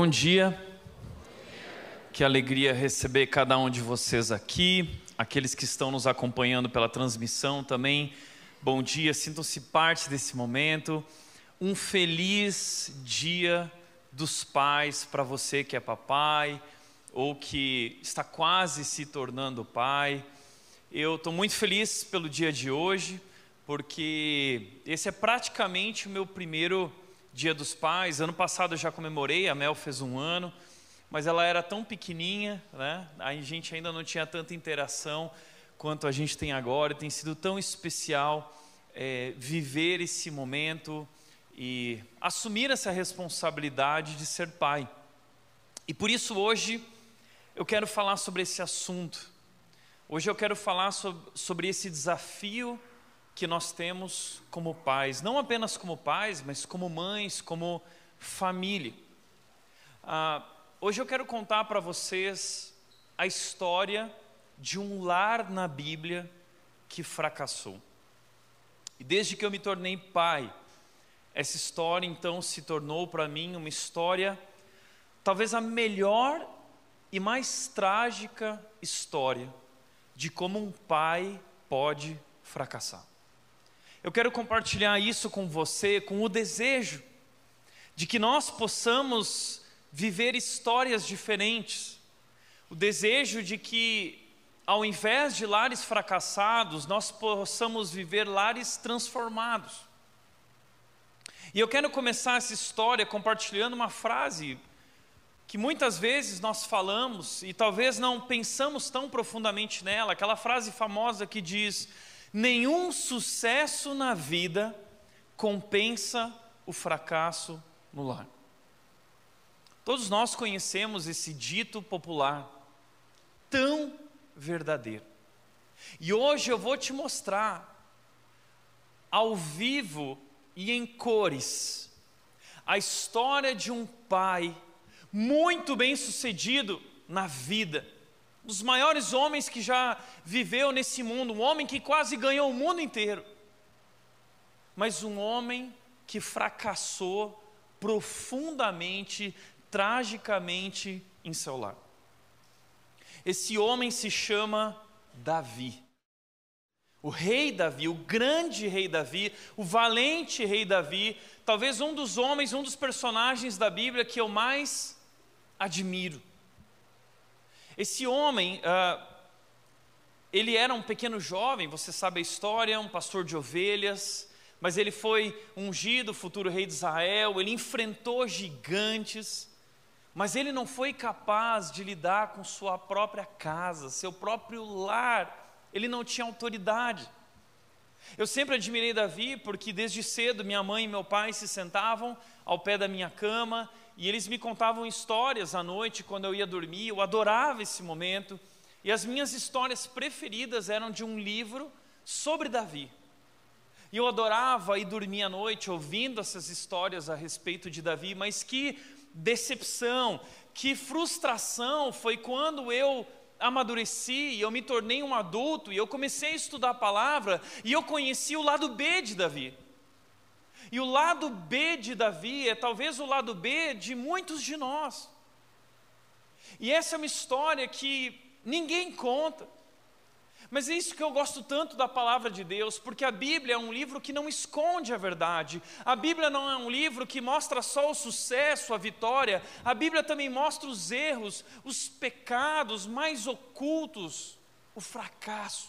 Bom dia. Que alegria receber cada um de vocês aqui, aqueles que estão nos acompanhando pela transmissão também. Bom dia, sintam-se parte desse momento. Um feliz dia dos pais para você que é papai ou que está quase se tornando pai. Eu estou muito feliz pelo dia de hoje, porque esse é praticamente o meu primeiro Dia dos Pais. Ano passado eu já comemorei, a Mel fez um ano, mas ela era tão pequenininha, né? A gente ainda não tinha tanta interação quanto a gente tem agora. Tem sido tão especial é, viver esse momento e assumir essa responsabilidade de ser pai. E por isso hoje eu quero falar sobre esse assunto. Hoje eu quero falar sobre, sobre esse desafio que nós temos como pais, não apenas como pais, mas como mães, como família. Ah, hoje eu quero contar para vocês a história de um lar na Bíblia que fracassou. E desde que eu me tornei pai, essa história então se tornou para mim uma história, talvez a melhor e mais trágica história de como um pai pode fracassar. Eu quero compartilhar isso com você, com o desejo de que nós possamos viver histórias diferentes, o desejo de que, ao invés de lares fracassados, nós possamos viver lares transformados. E eu quero começar essa história compartilhando uma frase que muitas vezes nós falamos e talvez não pensamos tão profundamente nela, aquela frase famosa que diz: Nenhum sucesso na vida compensa o fracasso no lar. Todos nós conhecemos esse dito popular, tão verdadeiro. E hoje eu vou te mostrar, ao vivo e em cores, a história de um pai muito bem sucedido na vida dos maiores homens que já viveu nesse mundo, um homem que quase ganhou o mundo inteiro, mas um homem que fracassou profundamente, tragicamente em seu lar. Esse homem se chama Davi. O rei Davi, o grande rei Davi, o valente rei Davi, talvez um dos homens, um dos personagens da Bíblia que eu mais admiro. Esse homem, uh, ele era um pequeno jovem, você sabe a história, um pastor de ovelhas, mas ele foi ungido, futuro rei de Israel, ele enfrentou gigantes, mas ele não foi capaz de lidar com sua própria casa, seu próprio lar, ele não tinha autoridade. Eu sempre admirei Davi porque desde cedo minha mãe e meu pai se sentavam ao pé da minha cama e eles me contavam histórias à noite quando eu ia dormir, eu adorava esse momento, e as minhas histórias preferidas eram de um livro sobre Davi. E eu adorava ir dormir à noite ouvindo essas histórias a respeito de Davi, mas que decepção, que frustração foi quando eu amadureci e eu me tornei um adulto e eu comecei a estudar a palavra e eu conheci o lado B de Davi. E o lado B de Davi é talvez o lado B de muitos de nós. E essa é uma história que ninguém conta. Mas é isso que eu gosto tanto da palavra de Deus, porque a Bíblia é um livro que não esconde a verdade. A Bíblia não é um livro que mostra só o sucesso, a vitória. A Bíblia também mostra os erros, os pecados mais ocultos, o fracasso.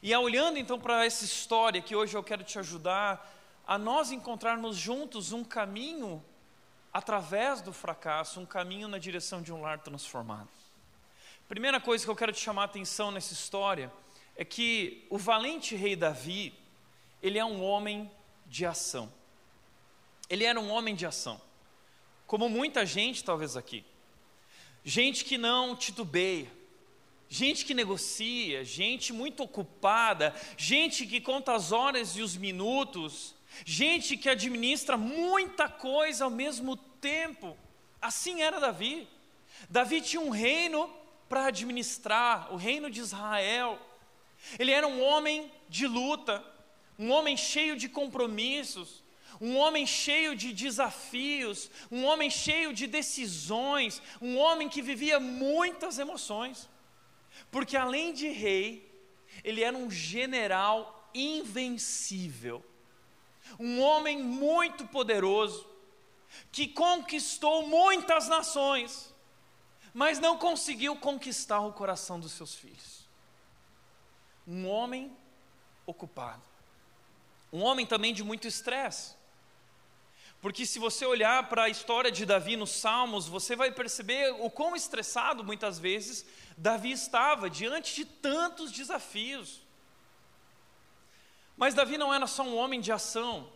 E olhando então para essa história que hoje eu quero te ajudar a nós encontrarmos juntos um caminho através do fracasso, um caminho na direção de um lar transformado. Primeira coisa que eu quero te chamar a atenção nessa história é que o valente rei Davi, ele é um homem de ação. Ele era um homem de ação. Como muita gente talvez aqui. Gente que não titubeia, gente que negocia, gente muito ocupada, gente que conta as horas e os minutos, gente que administra muita coisa ao mesmo tempo. Assim era Davi. Davi tinha um reino para administrar, o reino de Israel. Ele era um homem de luta, um homem cheio de compromissos, um homem cheio de desafios, um homem cheio de decisões, um homem que vivia muitas emoções. Porque além de rei, ele era um general invencível, um homem muito poderoso, que conquistou muitas nações, mas não conseguiu conquistar o coração dos seus filhos. Um homem ocupado, um homem também de muito estresse. Porque se você olhar para a história de Davi nos Salmos, você vai perceber o quão estressado muitas vezes Davi estava diante de tantos desafios. Mas Davi não era só um homem de ação,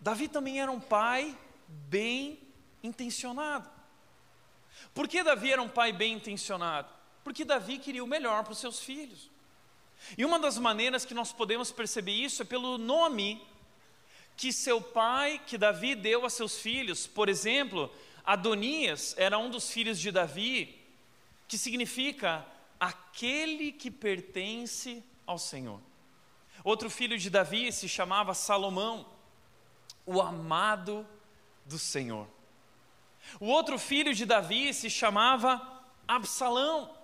Davi também era um pai bem intencionado. Por que Davi era um pai bem intencionado? Porque Davi queria o melhor para os seus filhos. E uma das maneiras que nós podemos perceber isso é pelo nome que seu pai, que Davi deu a seus filhos. Por exemplo, Adonias era um dos filhos de Davi, que significa aquele que pertence ao Senhor. Outro filho de Davi se chamava Salomão, o amado do Senhor. O outro filho de Davi se chamava Absalão,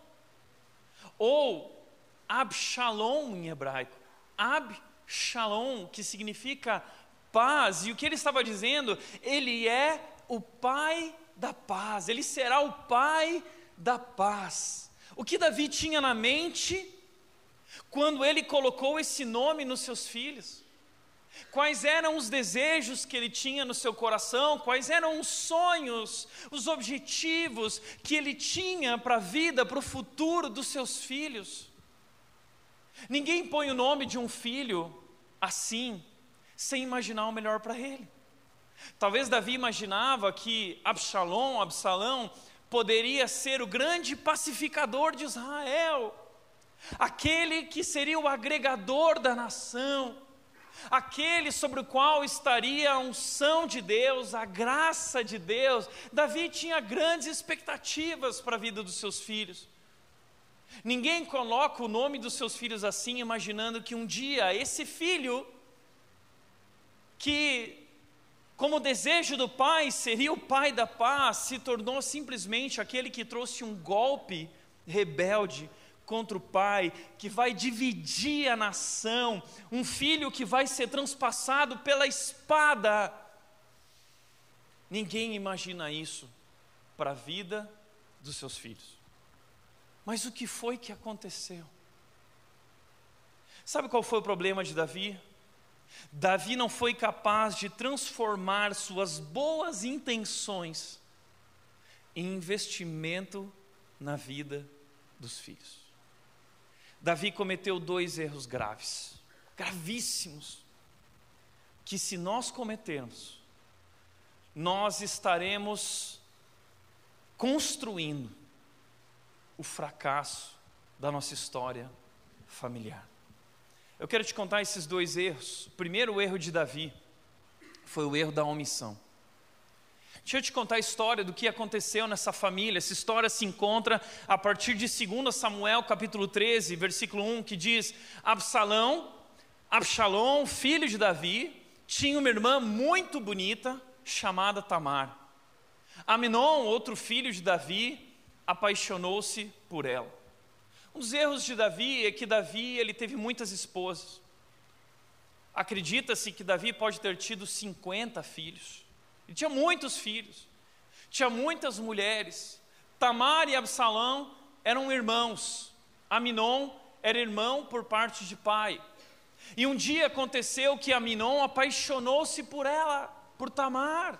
ou Abshalom em hebraico. Abshalom, que significa paz, e o que ele estava dizendo? Ele é o pai da paz, ele será o pai da paz. O que Davi tinha na mente quando ele colocou esse nome nos seus filhos? Quais eram os desejos que ele tinha no seu coração? Quais eram os sonhos, os objetivos que ele tinha para a vida, para o futuro dos seus filhos? Ninguém põe o nome de um filho assim, sem imaginar o melhor para ele. Talvez Davi imaginava que Absalom, Absalão, poderia ser o grande pacificador de Israel, aquele que seria o agregador da nação, aquele sobre o qual estaria a unção de Deus, a graça de Deus. Davi tinha grandes expectativas para a vida dos seus filhos. Ninguém coloca o nome dos seus filhos assim, imaginando que um dia esse filho que, como desejo do pai, seria o pai da paz, se tornou simplesmente aquele que trouxe um golpe rebelde contra o pai, que vai dividir a nação, um filho que vai ser transpassado pela espada. Ninguém imagina isso para a vida dos seus filhos. Mas o que foi que aconteceu? Sabe qual foi o problema de Davi? Davi não foi capaz de transformar suas boas intenções em investimento na vida dos filhos. Davi cometeu dois erros graves, gravíssimos, que se nós cometermos, nós estaremos construindo o fracasso da nossa história familiar. Eu quero te contar esses dois erros. O primeiro erro de Davi foi o erro da omissão. Deixa eu te contar a história do que aconteceu nessa família. Essa história se encontra a partir de 2 Samuel, capítulo 13, versículo 1, que diz: Absalão, Absalom, filho de Davi, tinha uma irmã muito bonita chamada Tamar. Aminon, outro filho de Davi, apaixonou-se por ela. Um dos erros de Davi é que Davi ele teve muitas esposas. Acredita-se que Davi pode ter tido 50 filhos. Ele tinha muitos filhos, tinha muitas mulheres. Tamar e Absalão eram irmãos. Aminon era irmão por parte de pai. E um dia aconteceu que Aminon apaixonou-se por ela, por Tamar.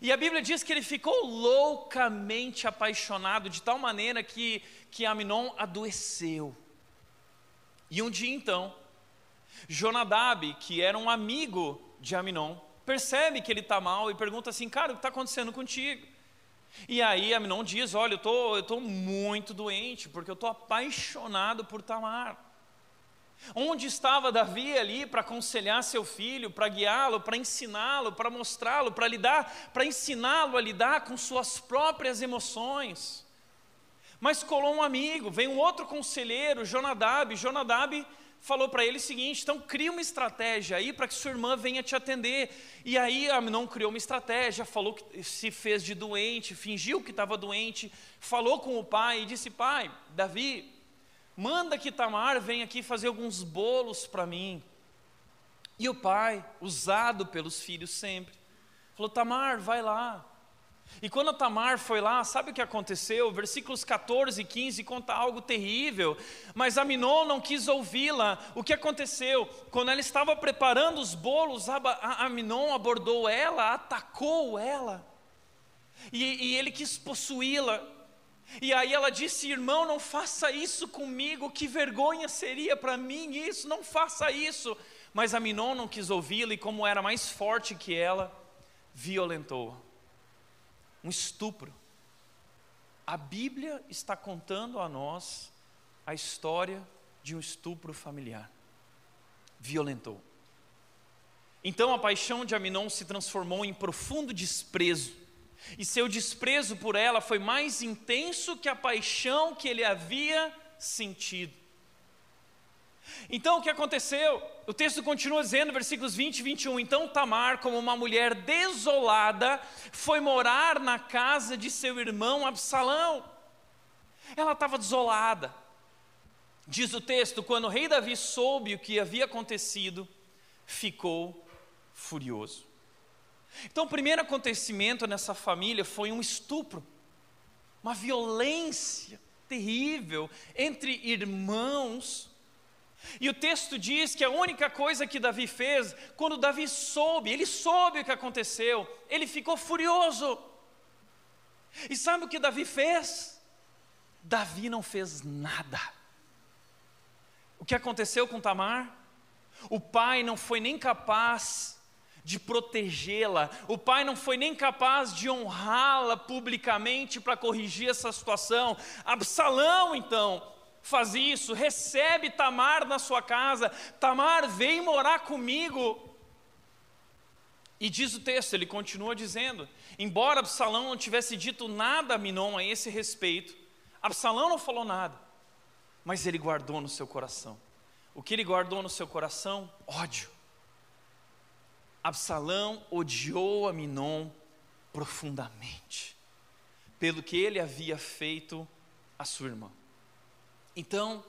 E a Bíblia diz que ele ficou loucamente apaixonado, de tal maneira que, que Aminon adoeceu. E um dia então, Jonadab, que era um amigo de Aminon, percebe que ele está mal e pergunta assim: Cara, o que está acontecendo contigo? E aí Aminon diz: Olha, eu tô, estou tô muito doente, porque eu estou apaixonado por Tamar. Onde estava Davi ali para aconselhar seu filho, para guiá-lo, para ensiná-lo, para mostrá-lo, para lidar, para ensiná-lo a lidar com suas próprias emoções? Mas colou um amigo, vem um outro conselheiro, Jonadab. Jonadab falou para ele o seguinte: então cria uma estratégia aí para que sua irmã venha te atender. E aí Aminon criou uma estratégia, falou que se fez de doente, fingiu que estava doente, falou com o pai e disse: pai, Davi, manda que Tamar venha aqui fazer alguns bolos para mim. E o pai, usado pelos filhos sempre, falou: Tamar, vai lá. E quando Tamar foi lá, sabe o que aconteceu? Versículos 14 e 15 conta algo terrível, mas Aminon não quis ouvi-la. O que aconteceu? Quando ela estava preparando os bolos, Aminon abordou ela, atacou ela, e, e ele quis possuí-la. E aí ela disse: Irmão, não faça isso comigo, que vergonha seria para mim isso, não faça isso. Mas Aminon não quis ouvi-la, e como era mais forte que ela, violentou. Um estupro. A Bíblia está contando a nós a história de um estupro familiar. Violentou. Então a paixão de Aminon se transformou em profundo desprezo e seu desprezo por ela foi mais intenso que a paixão que ele havia sentido. Então o que aconteceu? O texto continua dizendo, versículos 20 e 21. Então Tamar, como uma mulher desolada, foi morar na casa de seu irmão Absalão. Ela estava desolada. Diz o texto: quando o rei Davi soube o que havia acontecido, ficou furioso. Então, o primeiro acontecimento nessa família foi um estupro, uma violência terrível entre irmãos. E o texto diz que a única coisa que Davi fez, quando Davi soube, ele soube o que aconteceu, ele ficou furioso. E sabe o que Davi fez? Davi não fez nada. O que aconteceu com Tamar? O pai não foi nem capaz de protegê-la. O pai não foi nem capaz de honrá-la publicamente para corrigir essa situação. Absalão, então, faz isso, recebe Tamar na sua casa. Tamar, vem morar comigo. E diz o texto, ele continua dizendo: embora Absalão não tivesse dito nada a Minon a esse respeito, Absalão não falou nada, mas ele guardou no seu coração. O que ele guardou no seu coração? Ódio Absalão odiou Aminon profundamente, pelo que ele havia feito à sua irmã. Então,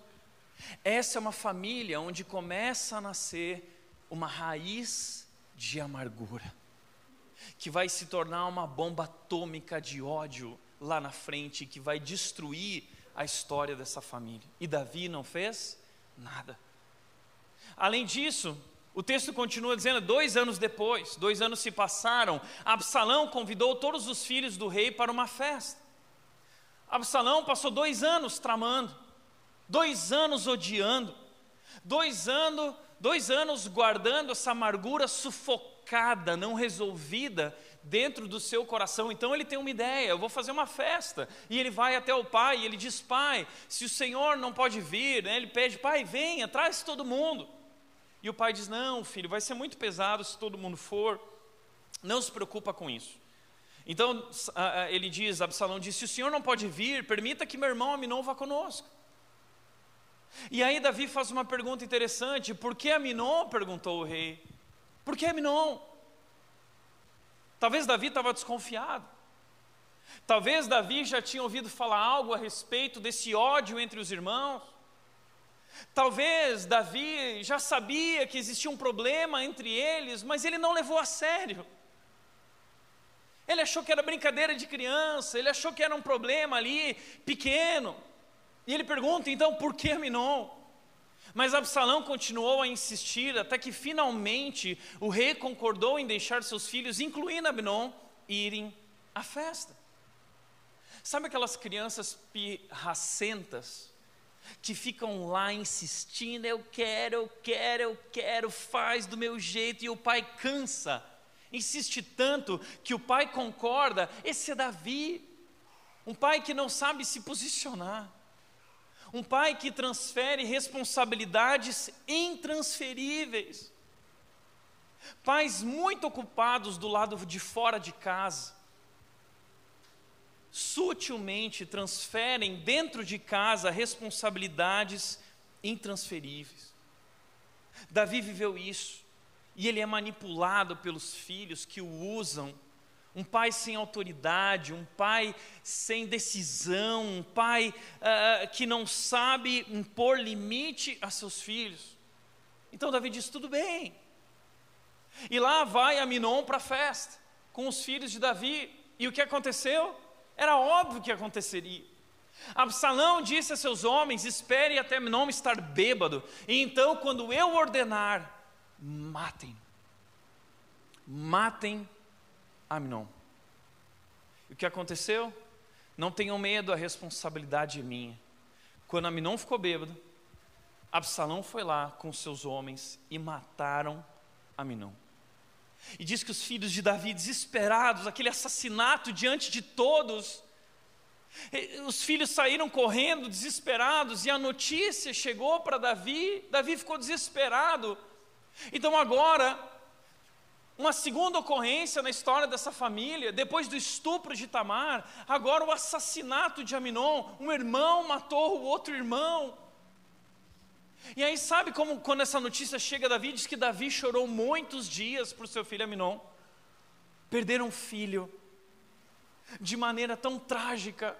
essa é uma família onde começa a nascer uma raiz de amargura, que vai se tornar uma bomba atômica de ódio lá na frente, que vai destruir a história dessa família. E Davi não fez nada. Além disso, o texto continua dizendo: dois anos depois, dois anos se passaram, Absalão convidou todos os filhos do rei para uma festa. Absalão passou dois anos tramando, dois anos odiando, dois anos, dois anos guardando essa amargura sufocada, não resolvida dentro do seu coração. Então ele tem uma ideia: eu vou fazer uma festa. E ele vai até o pai e ele diz: Pai, se o Senhor não pode vir, né, ele pede: Pai, venha, traz todo mundo. E o pai diz: Não, filho, vai ser muito pesado se todo mundo for. Não se preocupa com isso. Então ele diz: Absalão disse: Se o senhor não pode vir, permita que meu irmão Aminon vá conosco. E aí Davi faz uma pergunta interessante: Por que Aminon? perguntou o rei. Por que Aminon? Talvez Davi estava desconfiado. Talvez Davi já tinha ouvido falar algo a respeito desse ódio entre os irmãos. Talvez Davi já sabia que existia um problema entre eles, mas ele não levou a sério. Ele achou que era brincadeira de criança, ele achou que era um problema ali pequeno. E ele pergunta então por que Aminon? Mas Absalão continuou a insistir até que finalmente o rei concordou em deixar seus filhos, incluindo Aminon, irem à festa. Sabe aquelas crianças pirracentas? que ficam lá insistindo, eu quero, eu quero, eu quero, faz do meu jeito, e o pai cansa, insiste tanto que o pai concorda. Esse é Davi, um pai que não sabe se posicionar, um pai que transfere responsabilidades intransferíveis, pais muito ocupados do lado de fora de casa, sutilmente transferem dentro de casa responsabilidades intransferíveis. Davi viveu isso, e ele é manipulado pelos filhos que o usam. Um pai sem autoridade, um pai sem decisão, um pai uh, que não sabe impor limite a seus filhos. Então Davi diz: tudo bem. E lá vai Aminon para a festa, com os filhos de Davi. E o que aconteceu? Era óbvio que aconteceria. Absalão disse a seus homens: Espere até não estar bêbado, e então, quando eu ordenar, matem. Matem Aminon. E o que aconteceu? Não tenham medo, a responsabilidade é minha. Quando Aminon ficou bêbado, Absalão foi lá com seus homens e mataram Aminon. E diz que os filhos de Davi, desesperados, aquele assassinato diante de todos, os filhos saíram correndo, desesperados, e a notícia chegou para Davi. Davi ficou desesperado. Então, agora, uma segunda ocorrência na história dessa família, depois do estupro de Tamar, agora o assassinato de Aminon. Um irmão matou o outro irmão. E aí, sabe como quando essa notícia chega a Davi, diz que Davi chorou muitos dias por seu filho Aminon. Perderam um filho de maneira tão trágica,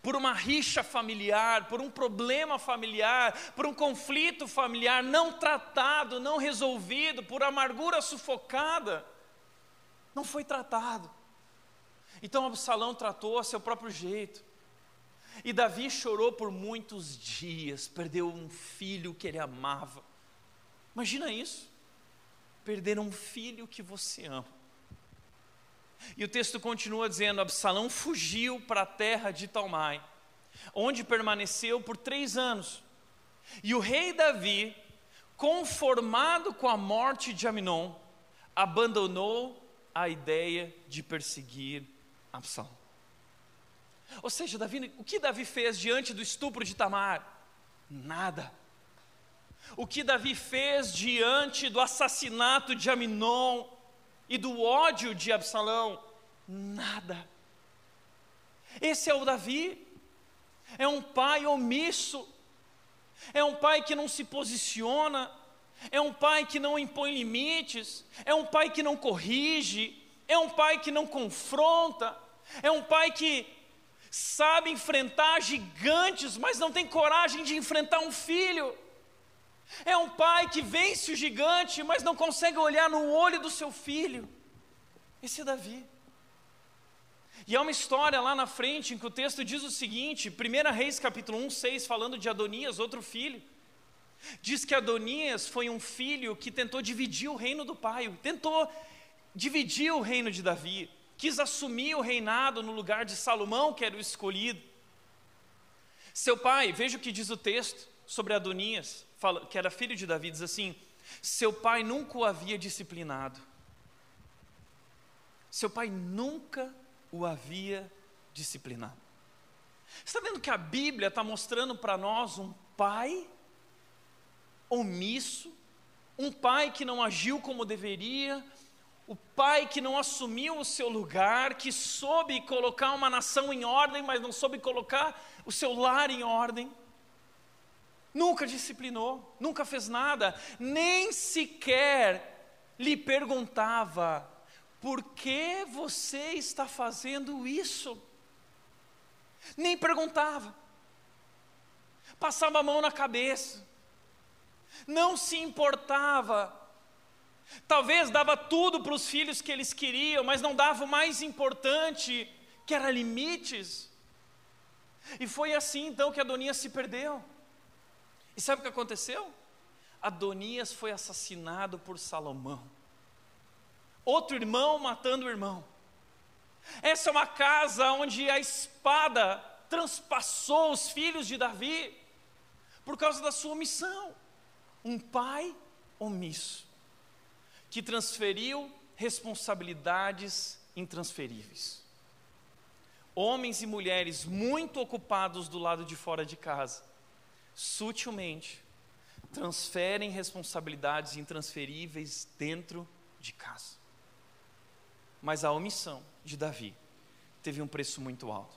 por uma rixa familiar, por um problema familiar, por um conflito familiar não tratado, não resolvido, por amargura sufocada, não foi tratado. Então Absalão tratou a seu próprio jeito. E Davi chorou por muitos dias, perdeu um filho que ele amava. Imagina isso, perder um filho que você ama. E o texto continua dizendo: Absalão fugiu para a terra de Talmai, onde permaneceu por três anos. E o rei Davi, conformado com a morte de Aminon, abandonou a ideia de perseguir Absalão. Ou seja, Davi, o que Davi fez diante do estupro de Tamar? Nada. O que Davi fez diante do assassinato de Aminon? E do ódio de Absalão? Nada. Esse é o Davi, é um pai omisso, é um pai que não se posiciona, é um pai que não impõe limites, é um pai que não corrige, é um pai que não confronta, é um pai que sabe enfrentar gigantes, mas não tem coragem de enfrentar um filho. É um pai que vence o gigante, mas não consegue olhar no olho do seu filho. Esse é Davi. E há uma história lá na frente em que o texto diz o seguinte: 1 Reis capítulo 1, 6, falando de Adonias, outro filho. Diz que Adonias foi um filho que tentou dividir o reino do pai, tentou dividir o reino de Davi, quis assumir o reinado no lugar de Salomão, que era o escolhido. Seu pai, veja o que diz o texto sobre Adonias que era filho de Davi, diz assim: seu pai nunca o havia disciplinado. Seu pai nunca o havia disciplinado. Está vendo que a Bíblia está mostrando para nós um pai omisso, um pai que não agiu como deveria, o pai que não assumiu o seu lugar, que soube colocar uma nação em ordem, mas não soube colocar o seu lar em ordem. Nunca disciplinou, nunca fez nada, nem sequer lhe perguntava: por que você está fazendo isso? Nem perguntava, passava a mão na cabeça, não se importava. Talvez dava tudo para os filhos que eles queriam, mas não dava o mais importante, que era limites. E foi assim então que Adonias se perdeu. E sabe o que aconteceu? Adonias foi assassinado por Salomão. Outro irmão matando o irmão. Essa é uma casa onde a espada transpassou os filhos de Davi por causa da sua omissão. Um pai omisso que transferiu responsabilidades intransferíveis. Homens e mulheres muito ocupados do lado de fora de casa sutilmente, transferem responsabilidades intransferíveis dentro de casa. Mas a omissão de Davi teve um preço muito alto.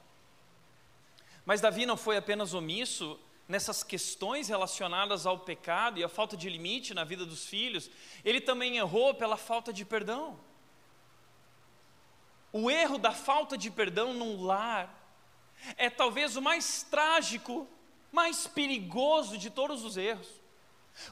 Mas Davi não foi apenas omisso nessas questões relacionadas ao pecado e à falta de limite na vida dos filhos, ele também errou pela falta de perdão. O erro da falta de perdão num lar é talvez o mais trágico, mais perigoso de todos os erros.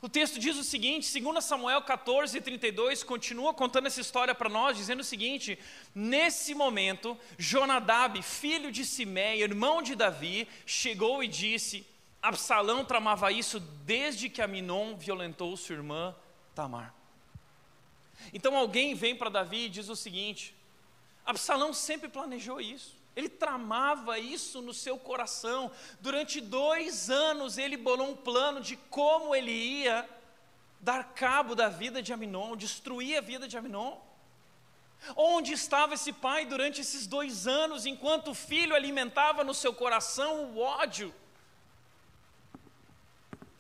O texto diz o seguinte, 2 Samuel 14, 32, continua contando essa história para nós, dizendo o seguinte: Nesse momento, Jonadab, filho de Simé, irmão de Davi, chegou e disse: Absalão tramava isso desde que Aminon violentou sua irmã Tamar. Então alguém vem para Davi e diz o seguinte: Absalão sempre planejou isso. Ele tramava isso no seu coração. Durante dois anos ele bolou um plano de como ele ia dar cabo da vida de Aminon, destruir a vida de Aminon. Onde estava esse pai durante esses dois anos, enquanto o filho alimentava no seu coração o ódio?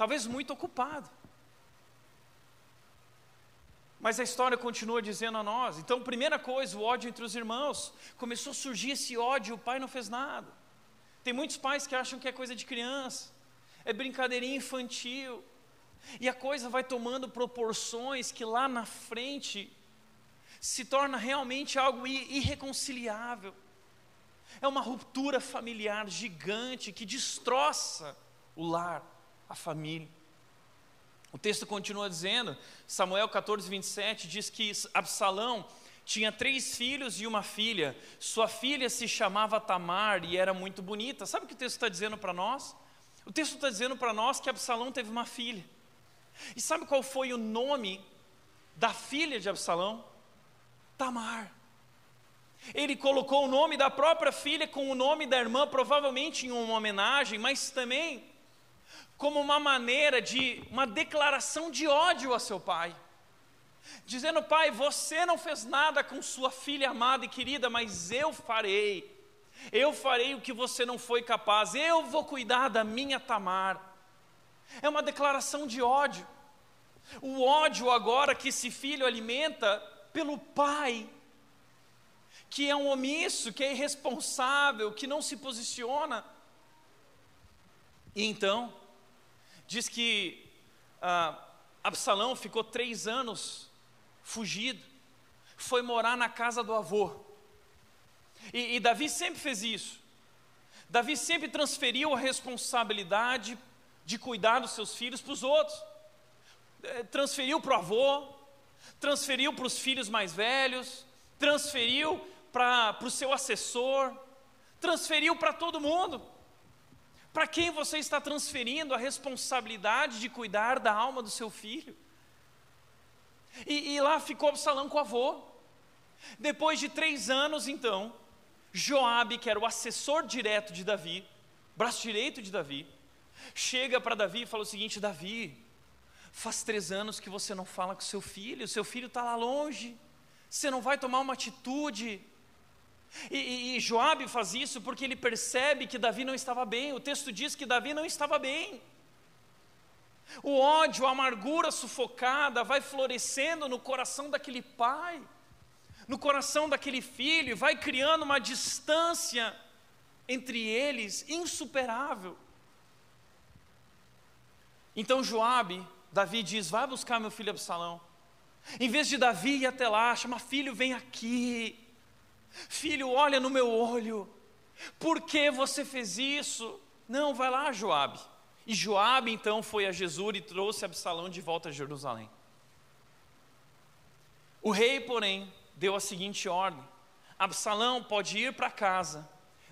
talvez muito ocupado. Mas a história continua dizendo a nós. Então, primeira coisa, o ódio entre os irmãos. Começou a surgir esse ódio, o pai não fez nada. Tem muitos pais que acham que é coisa de criança, é brincadeirinha infantil. E a coisa vai tomando proporções que lá na frente se torna realmente algo irreconciliável. É uma ruptura familiar gigante que destroça o lar a família. O texto continua dizendo, Samuel 14, 27, diz que Absalão tinha três filhos e uma filha. Sua filha se chamava Tamar e era muito bonita. Sabe o que o texto está dizendo para nós? O texto está dizendo para nós que Absalão teve uma filha. E sabe qual foi o nome da filha de Absalão? Tamar. Ele colocou o nome da própria filha com o nome da irmã, provavelmente em uma homenagem, mas também como uma maneira de uma declaração de ódio a seu pai. Dizendo, pai, você não fez nada com sua filha amada e querida, mas eu farei. Eu farei o que você não foi capaz. Eu vou cuidar da minha Tamar. É uma declaração de ódio. O ódio agora que esse filho alimenta pelo pai, que é um omisso, que é irresponsável, que não se posiciona. E então, Diz que ah, Absalão ficou três anos fugido, foi morar na casa do avô. E, e Davi sempre fez isso. Davi sempre transferiu a responsabilidade de cuidar dos seus filhos para os outros. É, transferiu para o avô, transferiu para os filhos mais velhos, transferiu para, para o seu assessor, transferiu para todo mundo. Para quem você está transferindo a responsabilidade de cuidar da alma do seu filho? E, e lá ficou Absalão com o avô. Depois de três anos, então, Joabe, que era o assessor direto de Davi, braço direito de Davi, chega para Davi e fala o seguinte: Davi, faz três anos que você não fala com seu filho, seu filho está lá longe, você não vai tomar uma atitude e, e, e Joabe faz isso porque ele percebe que Davi não estava bem. O texto diz que Davi não estava bem. O ódio, a amargura sufocada vai florescendo no coração daquele pai, no coração daquele filho, vai criando uma distância entre eles insuperável. Então Joabe, Davi diz: Vai buscar meu filho Absalão. Em vez de Davi ir até lá, chama filho, vem aqui. Filho, olha no meu olho. Por que você fez isso? Não, vai lá, Joabe. E Joabe então foi a Jesus e trouxe Absalão de volta a Jerusalém. O rei, porém, deu a seguinte ordem: Absalão pode ir para casa,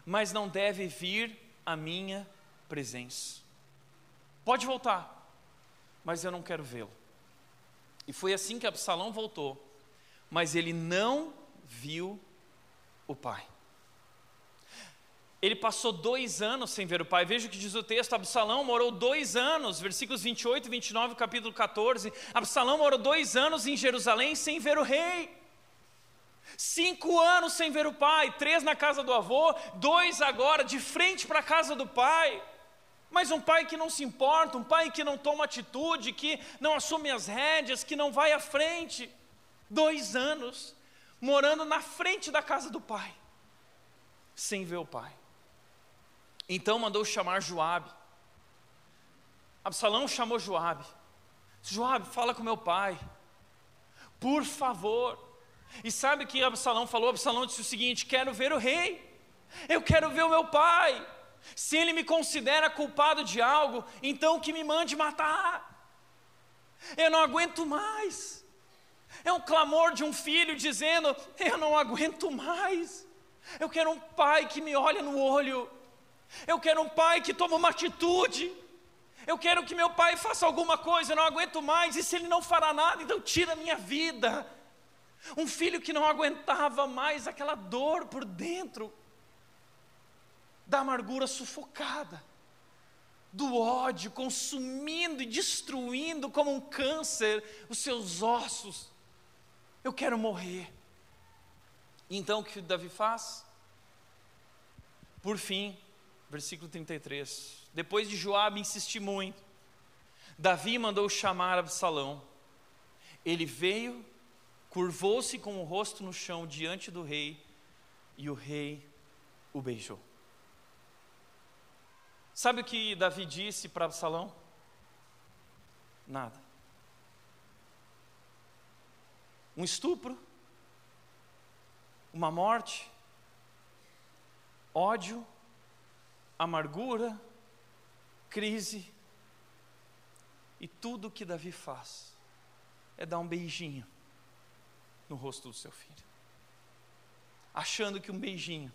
mas não deve vir à minha presença. Pode voltar, mas eu não quero vê-lo. E foi assim que Absalão voltou, mas ele não viu o pai. Ele passou dois anos sem ver o pai. Veja o que diz o texto: Absalão morou dois anos, versículos 28 e 29, capítulo 14. Absalão morou dois anos em Jerusalém sem ver o rei. Cinco anos sem ver o pai, três na casa do avô, dois agora de frente para a casa do pai. Mas um pai que não se importa, um pai que não toma atitude, que não assume as rédeas, que não vai à frente. Dois anos morando na frente da casa do pai, sem ver o pai. Então mandou chamar Joabe. Absalão chamou Joabe. Joabe, fala com meu pai. Por favor. E sabe o que Absalão falou? Absalão disse o seguinte: quero ver o rei. Eu quero ver o meu pai. Se ele me considera culpado de algo, então que me mande matar. Eu não aguento mais. É um clamor de um filho dizendo: Eu não aguento mais. Eu quero um pai que me olhe no olho. Eu quero um pai que tome uma atitude. Eu quero que meu pai faça alguma coisa, eu não aguento mais. E se ele não fará nada, então tira a minha vida. Um filho que não aguentava mais aquela dor por dentro, da amargura sufocada, do ódio consumindo e destruindo como um câncer os seus ossos. Eu quero morrer. Então o que Davi faz? Por fim, versículo 33. Depois de Joabe insistir muito, Davi mandou chamar Absalão. Ele veio, curvou-se com o rosto no chão diante do rei, e o rei o beijou. Sabe o que Davi disse para Absalão? Nada. Um estupro, uma morte, ódio, amargura, crise. E tudo o que Davi faz é dar um beijinho no rosto do seu filho, achando que um beijinho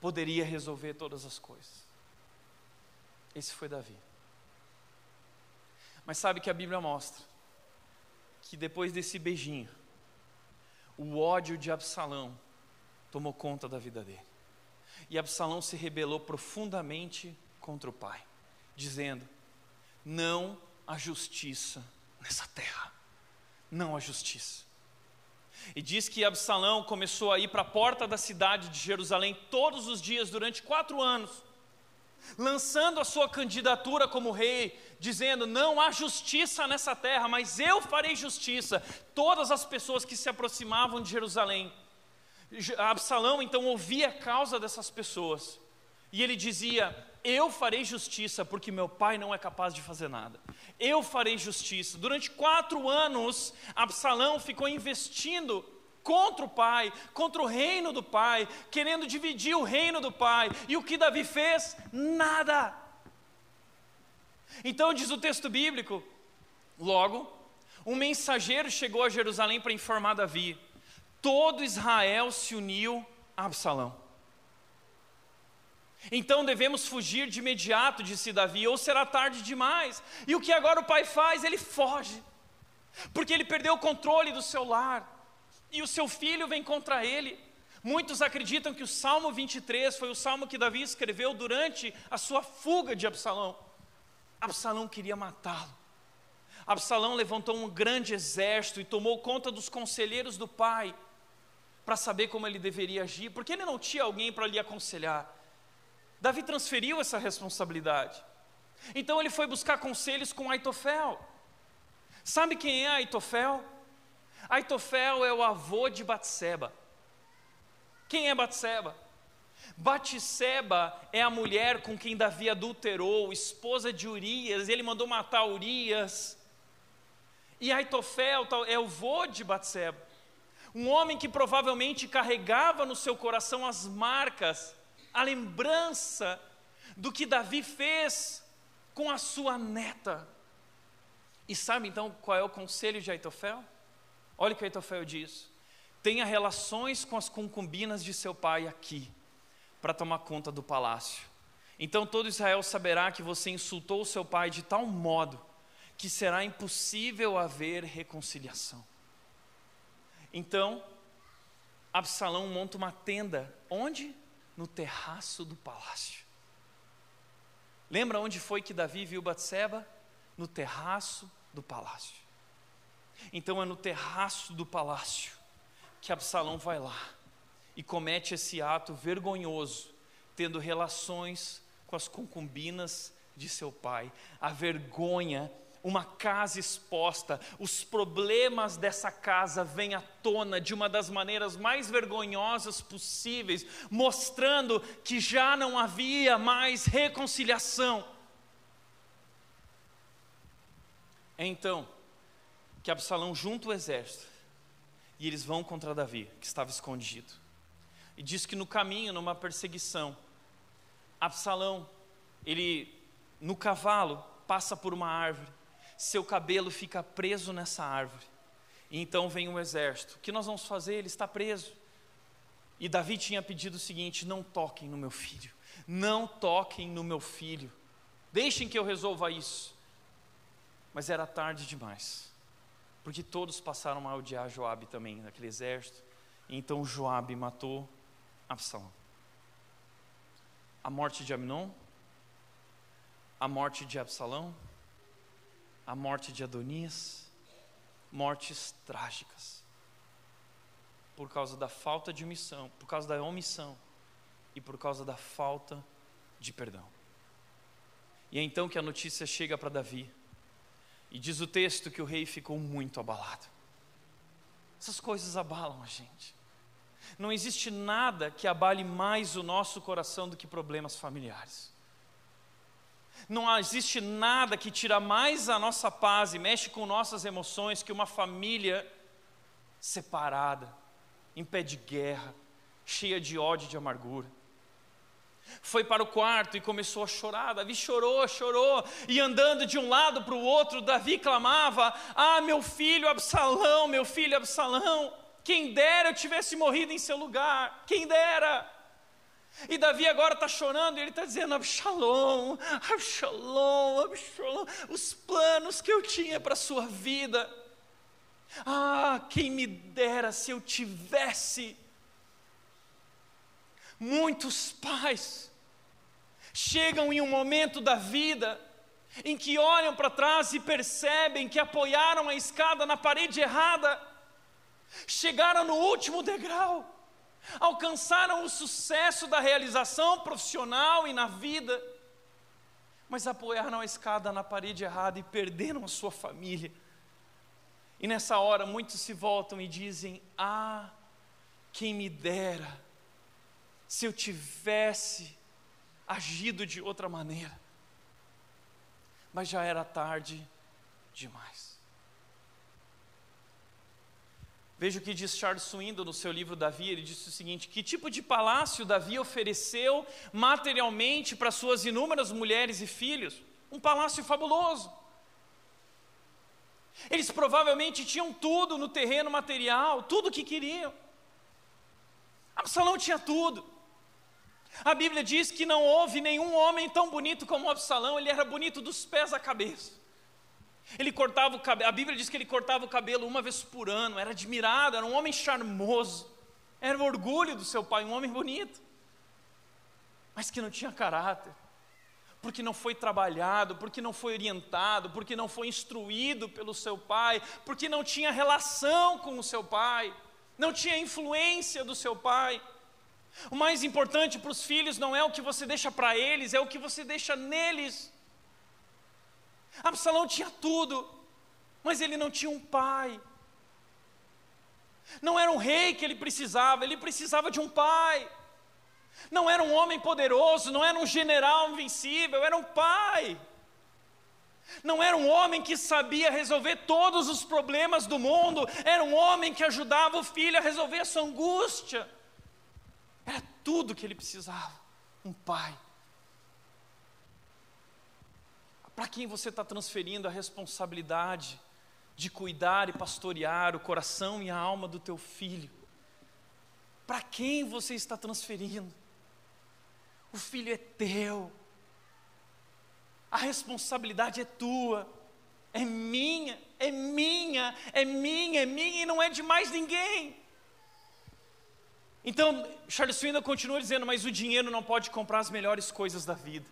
poderia resolver todas as coisas. Esse foi Davi. Mas sabe que a Bíblia mostra que depois desse beijinho, o ódio de Absalão tomou conta da vida dele. E Absalão se rebelou profundamente contra o pai, dizendo: Não há justiça nessa terra. Não há justiça. E diz que Absalão começou a ir para a porta da cidade de Jerusalém todos os dias durante quatro anos lançando a sua candidatura como rei, dizendo: Não há justiça nessa terra, mas eu farei justiça. Todas as pessoas que se aproximavam de Jerusalém. Absalão então ouvia a causa dessas pessoas, e ele dizia: Eu farei justiça, porque meu pai não é capaz de fazer nada. Eu farei justiça. Durante quatro anos, Absalão ficou investindo contra o pai, contra o reino do pai, querendo dividir o reino do pai. E o que Davi fez? Nada. Então diz o texto bíblico: logo, um mensageiro chegou a Jerusalém para informar Davi. Todo Israel se uniu a Absalão. Então devemos fugir de imediato, disse Davi, ou será tarde demais. E o que agora o pai faz? Ele foge, porque ele perdeu o controle do seu lar e o seu filho vem contra ele. Muitos acreditam que o Salmo 23 foi o salmo que Davi escreveu durante a sua fuga de Absalão. Absalão queria matá-lo. Absalão levantou um grande exército e tomou conta dos conselheiros do pai para saber como ele deveria agir, porque ele não tinha alguém para lhe aconselhar. Davi transferiu essa responsabilidade. Então ele foi buscar conselhos com Aitofel. Sabe quem é Aitofel? Aitofel é o avô de Batseba. Quem é Batseba? Batseba é a mulher com quem Davi adulterou, esposa de Urias, ele mandou matar Urias. E Aitofel é o avô de Batseba. Um homem que provavelmente carregava no seu coração as marcas, a lembrança do que Davi fez com a sua neta. E sabe então qual é o conselho de Aitofel? Olha o que Aitofel diz: tenha relações com as concubinas de seu pai aqui, para tomar conta do palácio. Então todo Israel saberá que você insultou seu pai de tal modo que será impossível haver reconciliação. Então, Absalão monta uma tenda, onde? No terraço do palácio. Lembra onde foi que Davi viu Batseba? No terraço do palácio. Então é no terraço do palácio que Absalão vai lá e comete esse ato vergonhoso, tendo relações com as concubinas de seu pai. A vergonha, uma casa exposta, os problemas dessa casa vêm à tona de uma das maneiras mais vergonhosas possíveis, mostrando que já não havia mais reconciliação. Então que Absalão junta o exército e eles vão contra Davi, que estava escondido. E diz que no caminho, numa perseguição, Absalão, ele no cavalo passa por uma árvore, seu cabelo fica preso nessa árvore. E então vem o exército. O que nós vamos fazer? Ele está preso. E Davi tinha pedido o seguinte: não toquem no meu filho, não toquem no meu filho, deixem que eu resolva isso. Mas era tarde demais, porque todos passaram a odiar Joabe também, naquele exército. Então Joabe matou Absalão. A morte de Aminon, a morte de Absalão, a morte de Adonias, mortes trágicas. Por causa da falta de omissão, por causa da omissão e por causa da falta de perdão. E é então que a notícia chega para Davi. E diz o texto que o rei ficou muito abalado. Essas coisas abalam a gente. Não existe nada que abale mais o nosso coração do que problemas familiares. Não existe nada que tira mais a nossa paz e mexe com nossas emoções que uma família separada, em pé de guerra, cheia de ódio e de amargura. Foi para o quarto e começou a chorar. Davi chorou, chorou, e andando de um lado para o outro, Davi clamava: Ah, meu filho Absalão, meu filho Absalão, quem dera eu tivesse morrido em seu lugar, quem dera. E Davi agora está chorando, e ele está dizendo: Absalom, Absalom, Absalom, os planos que eu tinha para a sua vida. Ah, quem me dera se eu tivesse. Muitos pais chegam em um momento da vida em que olham para trás e percebem que apoiaram a escada na parede errada, chegaram no último degrau alcançaram o sucesso da realização profissional e na vida, mas apoiaram a escada na parede errada e perderam a sua família. E nessa hora muitos se voltam e dizem: Ah, quem me dera, se eu tivesse agido de outra maneira. Mas já era tarde demais. Veja o que diz Charles Swindoll no seu livro Davi, ele disse o seguinte: que tipo de palácio Davi ofereceu materialmente para suas inúmeras mulheres e filhos? Um palácio fabuloso. Eles provavelmente tinham tudo no terreno material, tudo o que queriam. Absalão tinha tudo. A Bíblia diz que não houve nenhum homem tão bonito como Absalão, ele era bonito dos pés à cabeça. Ele cortava o cabelo, a Bíblia diz que ele cortava o cabelo uma vez por ano, era admirado, era um homem charmoso, era o orgulho do seu pai, um homem bonito, mas que não tinha caráter, porque não foi trabalhado, porque não foi orientado, porque não foi instruído pelo seu pai, porque não tinha relação com o seu pai, não tinha influência do seu pai. O mais importante para os filhos não é o que você deixa para eles, é o que você deixa neles. Absalão tinha tudo, mas ele não tinha um pai. Não era um rei que ele precisava, ele precisava de um pai. Não era um homem poderoso, não era um general invencível, era um pai. Não era um homem que sabia resolver todos os problemas do mundo, era um homem que ajudava o filho a resolver a sua angústia. Tudo que ele precisava, um pai. Para quem você está transferindo a responsabilidade de cuidar e pastorear o coração e a alma do teu filho? Para quem você está transferindo? O filho é teu, a responsabilidade é tua, é minha, é minha, é minha, é minha e não é de mais ninguém. Então, Charles Swindoll continua dizendo: mas o dinheiro não pode comprar as melhores coisas da vida.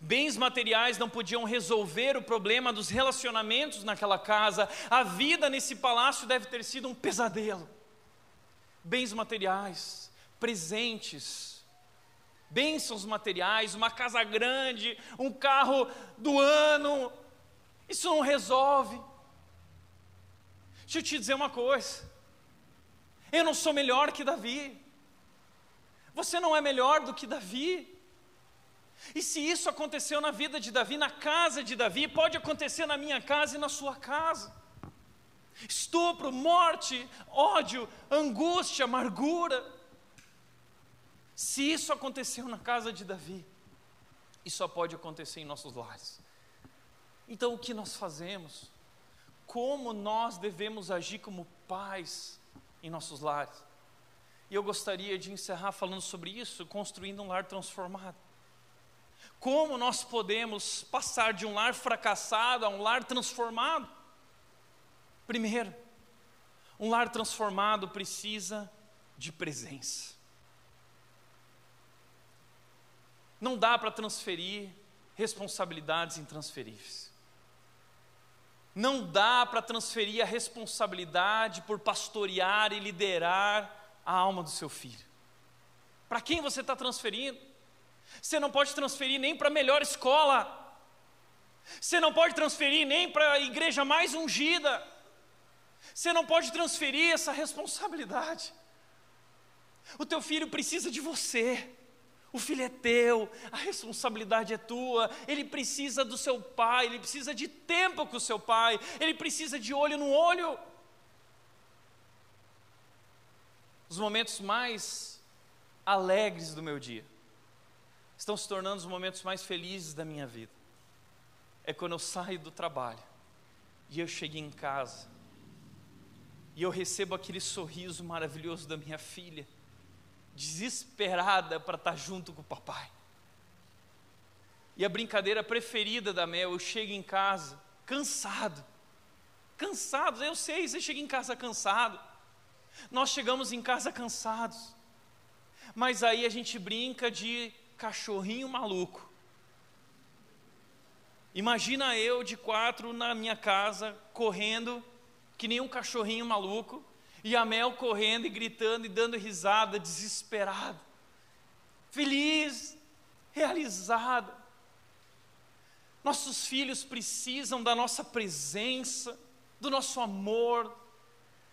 Bens materiais não podiam resolver o problema dos relacionamentos naquela casa. A vida nesse palácio deve ter sido um pesadelo. Bens materiais, presentes, bênçãos materiais, uma casa grande, um carro do ano. Isso não resolve. Deixa eu te dizer uma coisa. Eu não sou melhor que Davi. Você não é melhor do que Davi. E se isso aconteceu na vida de Davi, na casa de Davi, pode acontecer na minha casa e na sua casa. Estupro, morte, ódio, angústia, amargura. Se isso aconteceu na casa de Davi, isso só pode acontecer em nossos lares. Então, o que nós fazemos? Como nós devemos agir como pais em nossos lares? E eu gostaria de encerrar falando sobre isso, construindo um lar transformado. Como nós podemos passar de um lar fracassado a um lar transformado? Primeiro, um lar transformado precisa de presença. Não dá para transferir responsabilidades intransferíveis. Não dá para transferir a responsabilidade por pastorear e liderar a alma do seu filho. Para quem você está transferindo? Você não pode transferir nem para a melhor escola. Você não pode transferir nem para a igreja mais ungida. Você não pode transferir essa responsabilidade. O teu filho precisa de você. O filho é teu, a responsabilidade é tua. Ele precisa do seu pai, ele precisa de tempo com o seu pai, ele precisa de olho no olho. Os momentos mais alegres do meu dia estão se tornando os momentos mais felizes da minha vida. É quando eu saio do trabalho e eu chego em casa e eu recebo aquele sorriso maravilhoso da minha filha, desesperada para estar junto com o papai. E a brincadeira preferida da Mel, eu chego em casa cansado. Cansado, eu sei, você chega em casa cansado. Nós chegamos em casa cansados. Mas aí a gente brinca de cachorrinho maluco. Imagina eu de quatro na minha casa, correndo, que nem um cachorrinho maluco, e a Mel correndo e gritando e dando risada, desesperada, feliz, realizada. Nossos filhos precisam da nossa presença, do nosso amor,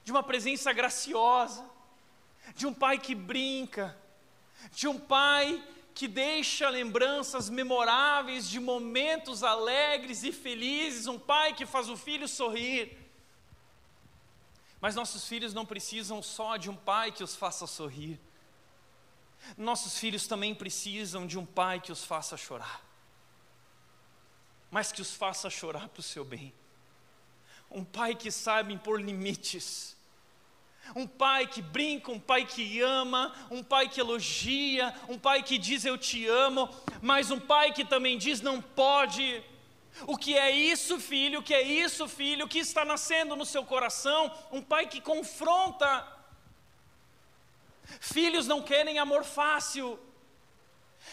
de uma presença graciosa, de um pai que brinca, de um pai que deixa lembranças memoráveis de momentos alegres e felizes, um pai que faz o filho sorrir. Mas nossos filhos não precisam só de um pai que os faça sorrir. Nossos filhos também precisam de um pai que os faça chorar, mas que os faça chorar para o seu bem. Um pai que sabe impor limites, um pai que brinca, um pai que ama, um pai que elogia, um pai que diz eu te amo, mas um pai que também diz não pode. O que é isso, filho? O que é isso, filho? O que está nascendo no seu coração? Um pai que confronta. Filhos não querem amor fácil.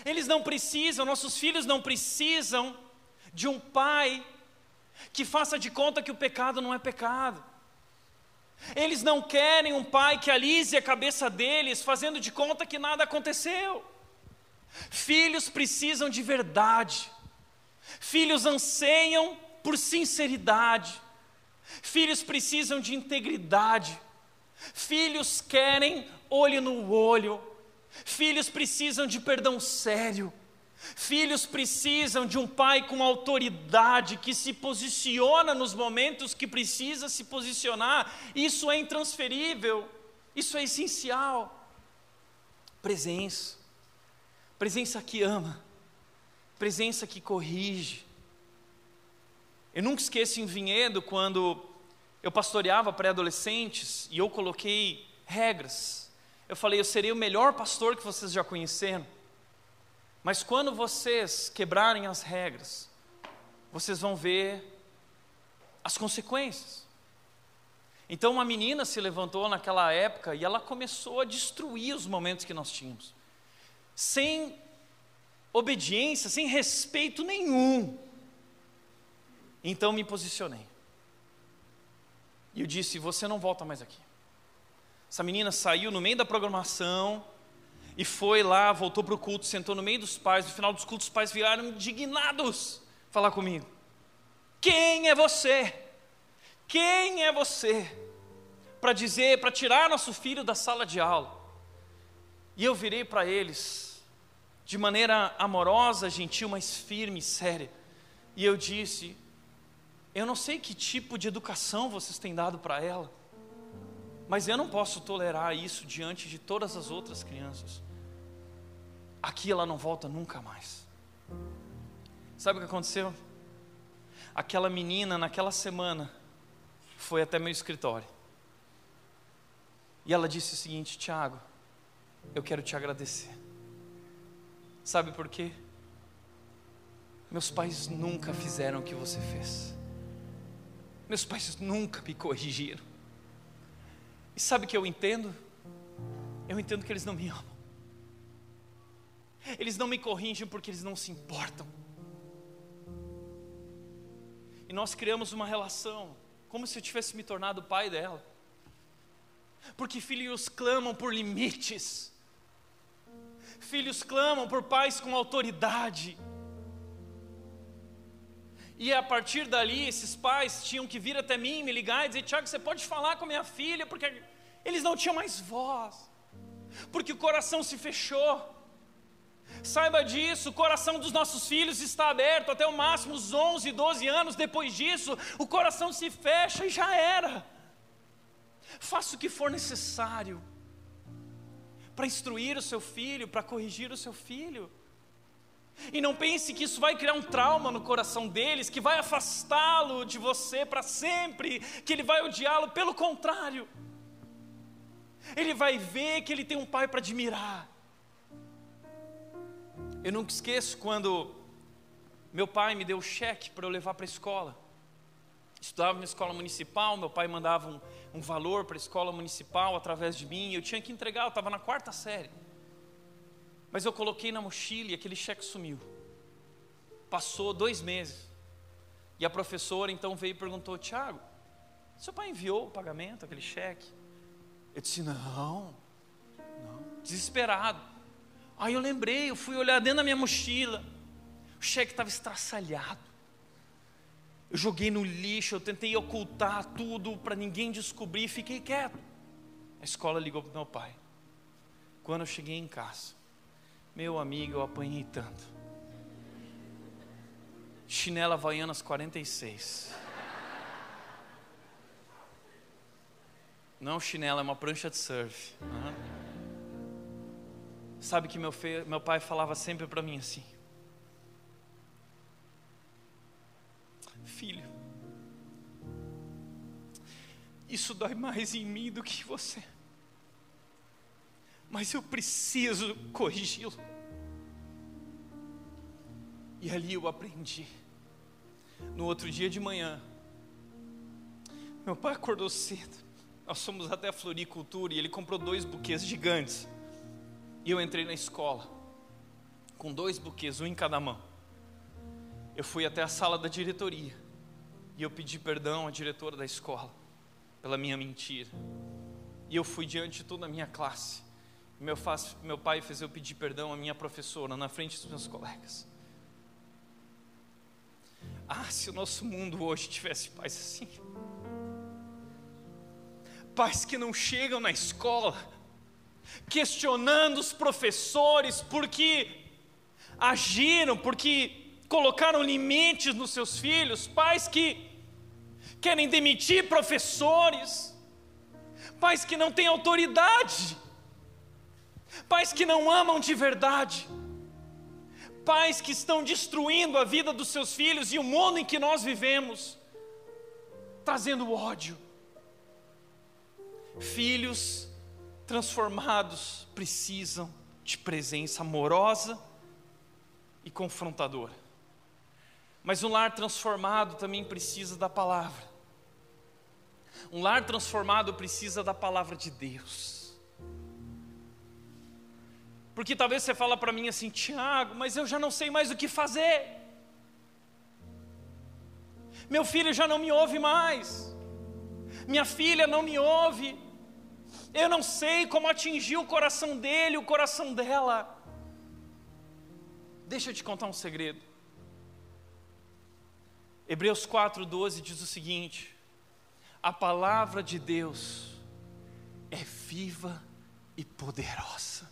Eles não precisam, nossos filhos não precisam de um pai que faça de conta que o pecado não é pecado. Eles não querem um pai que alise a cabeça deles, fazendo de conta que nada aconteceu. Filhos precisam de verdade. Filhos anseiam por sinceridade. Filhos precisam de integridade. Filhos querem olho no olho. Filhos precisam de perdão sério. Filhos precisam de um pai com autoridade que se posiciona nos momentos que precisa se posicionar. Isso é intransferível, isso é essencial. Presença, presença que ama, presença que corrige. Eu nunca esqueço em Vinhedo quando eu pastoreava pré-adolescentes e eu coloquei regras. Eu falei, eu serei o melhor pastor que vocês já conheceram. Mas quando vocês quebrarem as regras, vocês vão ver as consequências. Então, uma menina se levantou naquela época e ela começou a destruir os momentos que nós tínhamos, sem obediência, sem respeito nenhum. Então, me posicionei. E eu disse: Você não volta mais aqui. Essa menina saiu no meio da programação, e foi lá, voltou para o culto, sentou no meio dos pais. No final dos cultos, os pais vieram indignados falar comigo. Quem é você? Quem é você? Para dizer, para tirar nosso filho da sala de aula. E eu virei para eles de maneira amorosa, gentil, mas firme séria. E eu disse: Eu não sei que tipo de educação vocês têm dado para ela, mas eu não posso tolerar isso diante de todas as outras crianças. Aqui ela não volta nunca mais. Sabe o que aconteceu? Aquela menina, naquela semana, foi até meu escritório. E ela disse o seguinte: Tiago, eu quero te agradecer. Sabe por quê? Meus pais nunca fizeram o que você fez. Meus pais nunca me corrigiram. E sabe o que eu entendo? Eu entendo que eles não me amam. Eles não me corrigem porque eles não se importam. E nós criamos uma relação, como se eu tivesse me tornado pai dela. Porque filhos clamam por limites. Filhos clamam por pais com autoridade. E a partir dali, esses pais tinham que vir até mim, me ligar e dizer: Tiago, você pode falar com a minha filha, porque eles não tinham mais voz, porque o coração se fechou. Saiba disso, o coração dos nossos filhos está aberto até o máximo os 11, 12 anos. Depois disso, o coração se fecha e já era. Faça o que for necessário para instruir o seu filho, para corrigir o seu filho. E não pense que isso vai criar um trauma no coração deles, que vai afastá-lo de você para sempre, que ele vai odiá-lo, pelo contrário. Ele vai ver que ele tem um pai para admirar. Eu nunca esqueço quando meu pai me deu o cheque para eu levar para a escola. Estudava na escola municipal, meu pai mandava um, um valor para a escola municipal através de mim, eu tinha que entregar, eu estava na quarta série. Mas eu coloquei na mochila e aquele cheque sumiu. Passou dois meses. E a professora então veio e perguntou: Tiago, seu pai enviou o pagamento, aquele cheque? Eu disse: Não, não. Desesperado. Aí eu lembrei, eu fui olhar dentro da minha mochila. O cheque estava estraçalhado. Eu joguei no lixo, eu tentei ocultar tudo para ninguém descobrir, fiquei quieto. A escola ligou para meu pai. Quando eu cheguei em casa, meu amigo, eu apanhei tanto. Chinela Havaianas 46. Não chinela, é uma prancha de surf. Uhum. Sabe que meu, meu pai falava sempre para mim assim: Filho, isso dói mais em mim do que em você, mas eu preciso corrigi-lo. E ali eu aprendi. No outro dia de manhã, meu pai acordou cedo. Nós fomos até a floricultura e ele comprou dois buquês gigantes. E eu entrei na escola com dois buquês, um em cada mão eu fui até a sala da diretoria e eu pedi perdão à diretora da escola pela minha mentira. E eu fui diante de toda a minha classe. Meu, faz, meu pai fez eu pedir perdão à minha professora na frente dos meus colegas. Ah, se o nosso mundo hoje tivesse pais assim. Pais que não chegam na escola questionando os professores porque agiram, porque colocaram limites nos seus filhos, pais que querem demitir professores, pais que não têm autoridade, pais que não amam de verdade, pais que estão destruindo a vida dos seus filhos e o mundo em que nós vivemos, trazendo ódio. Filhos transformados precisam de presença amorosa e confrontadora. Mas um lar transformado também precisa da palavra. Um lar transformado precisa da palavra de Deus. Porque talvez você fala para mim assim, Tiago, mas eu já não sei mais o que fazer. Meu filho já não me ouve mais. Minha filha não me ouve. Eu não sei como atingir o coração dele, o coração dela. Deixa eu te contar um segredo. Hebreus 4,12 diz o seguinte: a palavra de Deus é viva e poderosa.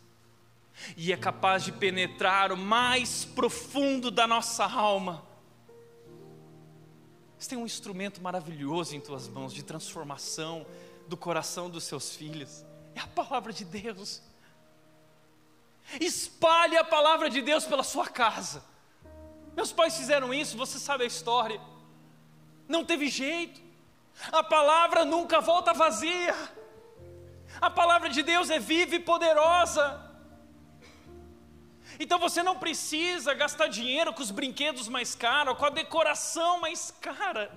e é capaz de penetrar o mais profundo da nossa alma. Você tem um instrumento maravilhoso em tuas mãos de transformação do coração dos seus filhos. É a palavra de Deus. Espalhe a palavra de Deus pela sua casa. Meus pais fizeram isso, você sabe a história. Não teve jeito. A palavra nunca volta vazia. A palavra de Deus é viva e poderosa. Então você não precisa gastar dinheiro com os brinquedos mais caros, com a decoração mais cara.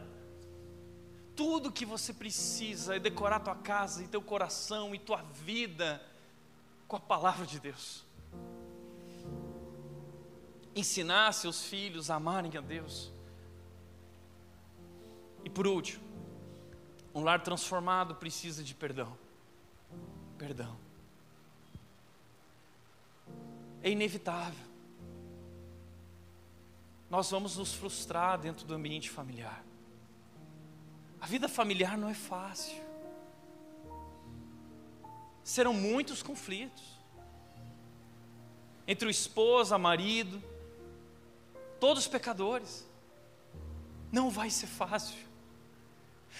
Tudo que você precisa é decorar tua casa e teu coração e tua vida com a palavra de Deus. Ensinar seus filhos a amarem a Deus. E por último, um lar transformado precisa de perdão. Perdão. É inevitável. Nós vamos nos frustrar dentro do ambiente familiar. A vida familiar não é fácil. Serão muitos conflitos entre o esposo, a marido, todos pecadores. Não vai ser fácil.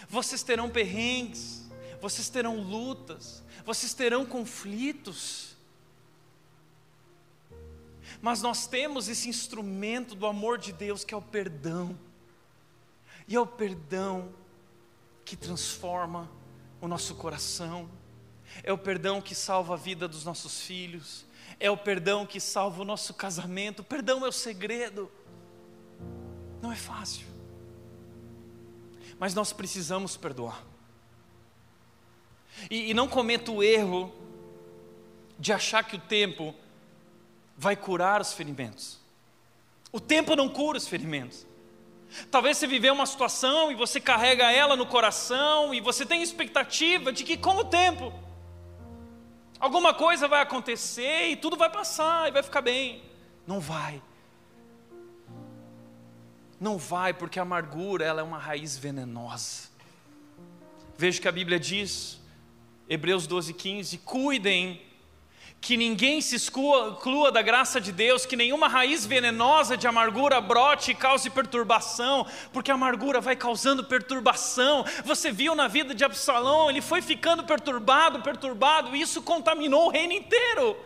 Vocês terão perrengues, vocês terão lutas, vocês terão conflitos. Mas nós temos esse instrumento do amor de Deus que é o perdão. E é o perdão que transforma o nosso coração. É o perdão que salva a vida dos nossos filhos. É o perdão que salva o nosso casamento. O perdão é o segredo. Não é fácil mas nós precisamos perdoar. E, e não cometa o erro de achar que o tempo vai curar os ferimentos. O tempo não cura os ferimentos. Talvez você viveu uma situação e você carrega ela no coração e você tem expectativa de que com o tempo alguma coisa vai acontecer e tudo vai passar e vai ficar bem. Não vai. Não vai, porque a amargura ela é uma raiz venenosa. Veja que a Bíblia diz, Hebreus 12, 15: cuidem que ninguém se exclua da graça de Deus, que nenhuma raiz venenosa de amargura brote e cause perturbação, porque a amargura vai causando perturbação. Você viu na vida de Absalão, ele foi ficando perturbado, perturbado, e isso contaminou o reino inteiro.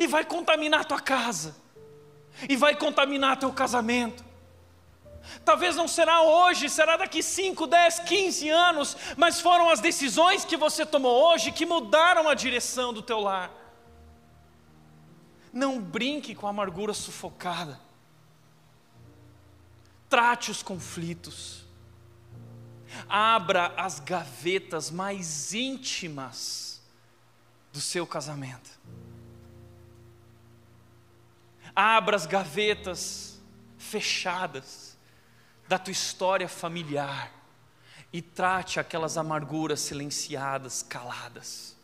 E vai contaminar a tua casa, e vai contaminar teu casamento, Talvez não será hoje, será daqui 5, 10, 15 anos, mas foram as decisões que você tomou hoje que mudaram a direção do teu lar. Não brinque com a amargura sufocada. Trate os conflitos. Abra as gavetas mais íntimas do seu casamento. Abra as gavetas fechadas da tua história familiar e trate aquelas amarguras silenciadas, caladas.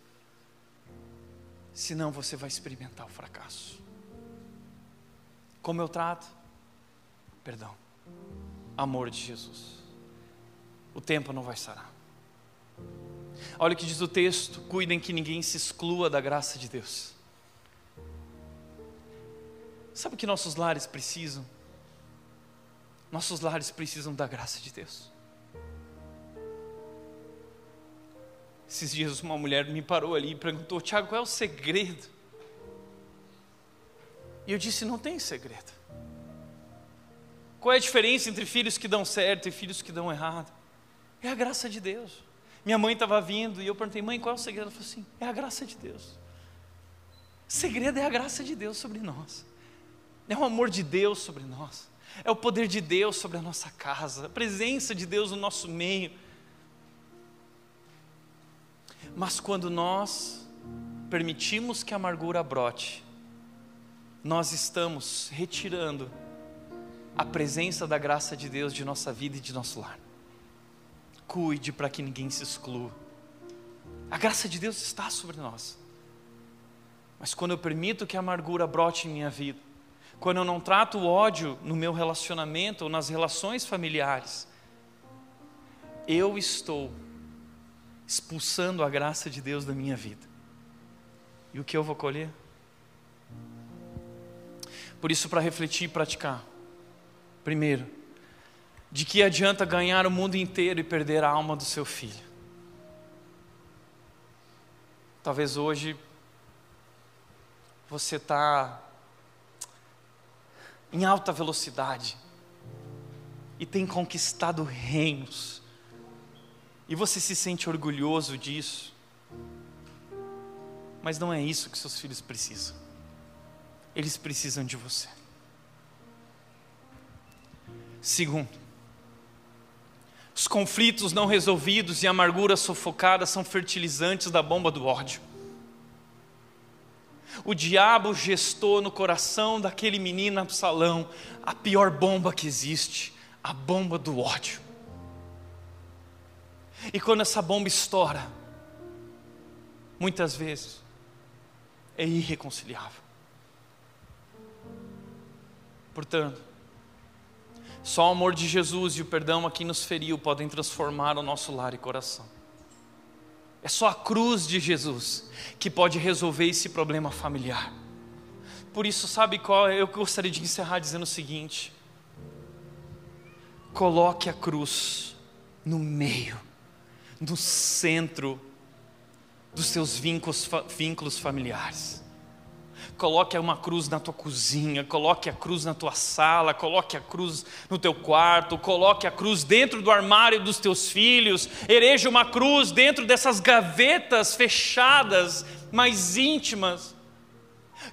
Senão você vai experimentar o fracasso. Como eu trato? Perdão. Amor de Jesus. O tempo não vai sarar. Olha o que diz o texto: cuidem que ninguém se exclua da graça de Deus. Sabe o que nossos lares precisam? Nossos lares precisam da graça de Deus. Esses dias uma mulher me parou ali e perguntou: Tiago, qual é o segredo? E eu disse: não tem segredo. Qual é a diferença entre filhos que dão certo e filhos que dão errado? É a graça de Deus. Minha mãe estava vindo e eu perguntei: mãe, qual é o segredo? Ela falou assim: é a graça de Deus. O segredo é a graça de Deus sobre nós, é o amor de Deus sobre nós é o poder de Deus sobre a nossa casa, a presença de Deus no nosso meio. Mas quando nós permitimos que a amargura brote, nós estamos retirando a presença da graça de Deus de nossa vida e de nosso lar. Cuide para que ninguém se exclua. A graça de Deus está sobre nós. Mas quando eu permito que a amargura brote em minha vida, quando eu não trato o ódio no meu relacionamento ou nas relações familiares, eu estou expulsando a graça de Deus da minha vida. E o que eu vou colher? Por isso, para refletir e praticar, primeiro, de que adianta ganhar o mundo inteiro e perder a alma do seu filho? Talvez hoje você está em alta velocidade e tem conquistado reinos, e você se sente orgulhoso disso, mas não é isso que seus filhos precisam, eles precisam de você. Segundo, os conflitos não resolvidos e a amargura sufocada são fertilizantes da bomba do ódio. O diabo gestou no coração daquele menino Absalão a pior bomba que existe, a bomba do ódio. E quando essa bomba estoura, muitas vezes é irreconciliável. Portanto, só o amor de Jesus e o perdão a quem nos feriu podem transformar o nosso lar e coração. É só a cruz de Jesus que pode resolver esse problema familiar. Por isso, sabe qual? Eu gostaria de encerrar dizendo o seguinte: coloque a cruz no meio, no centro dos seus vínculos, vínculos familiares. Coloque uma cruz na tua cozinha, coloque a cruz na tua sala, coloque a cruz no teu quarto, coloque a cruz dentro do armário dos teus filhos, ereja uma cruz dentro dessas gavetas fechadas, mais íntimas.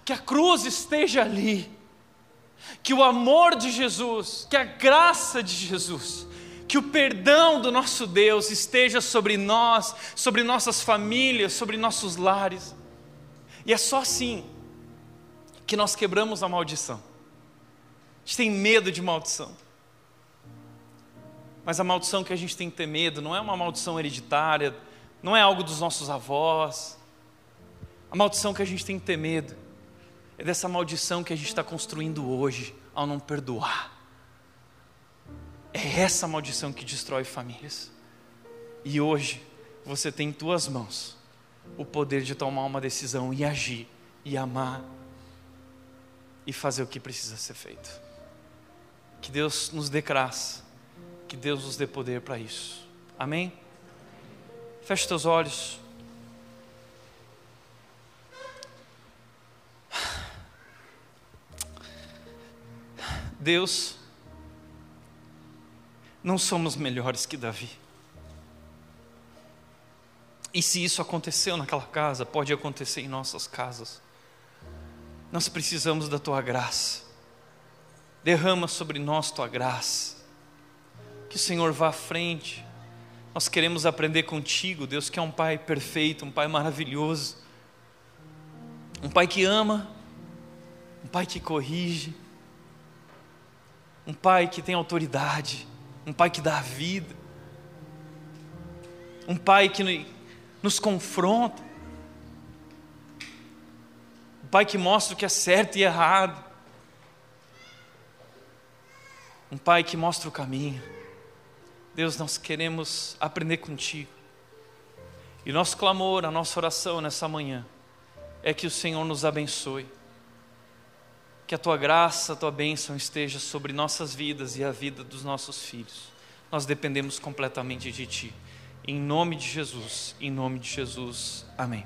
Que a cruz esteja ali, que o amor de Jesus, que a graça de Jesus, que o perdão do nosso Deus esteja sobre nós, sobre nossas famílias, sobre nossos lares. E é só assim que nós quebramos a maldição. A gente tem medo de maldição. Mas a maldição que a gente tem que ter medo não é uma maldição hereditária, não é algo dos nossos avós. A maldição que a gente tem que ter medo é dessa maldição que a gente está construindo hoje ao não perdoar. É essa maldição que destrói famílias. E hoje você tem em tuas mãos o poder de tomar uma decisão e agir e amar e fazer o que precisa ser feito. Que Deus nos dê graça, que Deus nos dê poder para isso. Amém? Feche teus olhos. Deus, não somos melhores que Davi. E se isso aconteceu naquela casa, pode acontecer em nossas casas. Nós precisamos da tua graça. Derrama sobre nós tua graça. Que o Senhor vá à frente. Nós queremos aprender contigo, Deus, que é um Pai perfeito, um Pai maravilhoso. Um Pai que ama, um Pai que corrige, um Pai que tem autoridade, um Pai que dá vida, um Pai que nos confronta, pai que mostra o que é certo e errado. Um pai que mostra o caminho. Deus, nós queremos aprender contigo. E nosso clamor, a nossa oração nessa manhã é que o Senhor nos abençoe. Que a tua graça, a tua bênção esteja sobre nossas vidas e a vida dos nossos filhos. Nós dependemos completamente de ti. Em nome de Jesus, em nome de Jesus. Amém.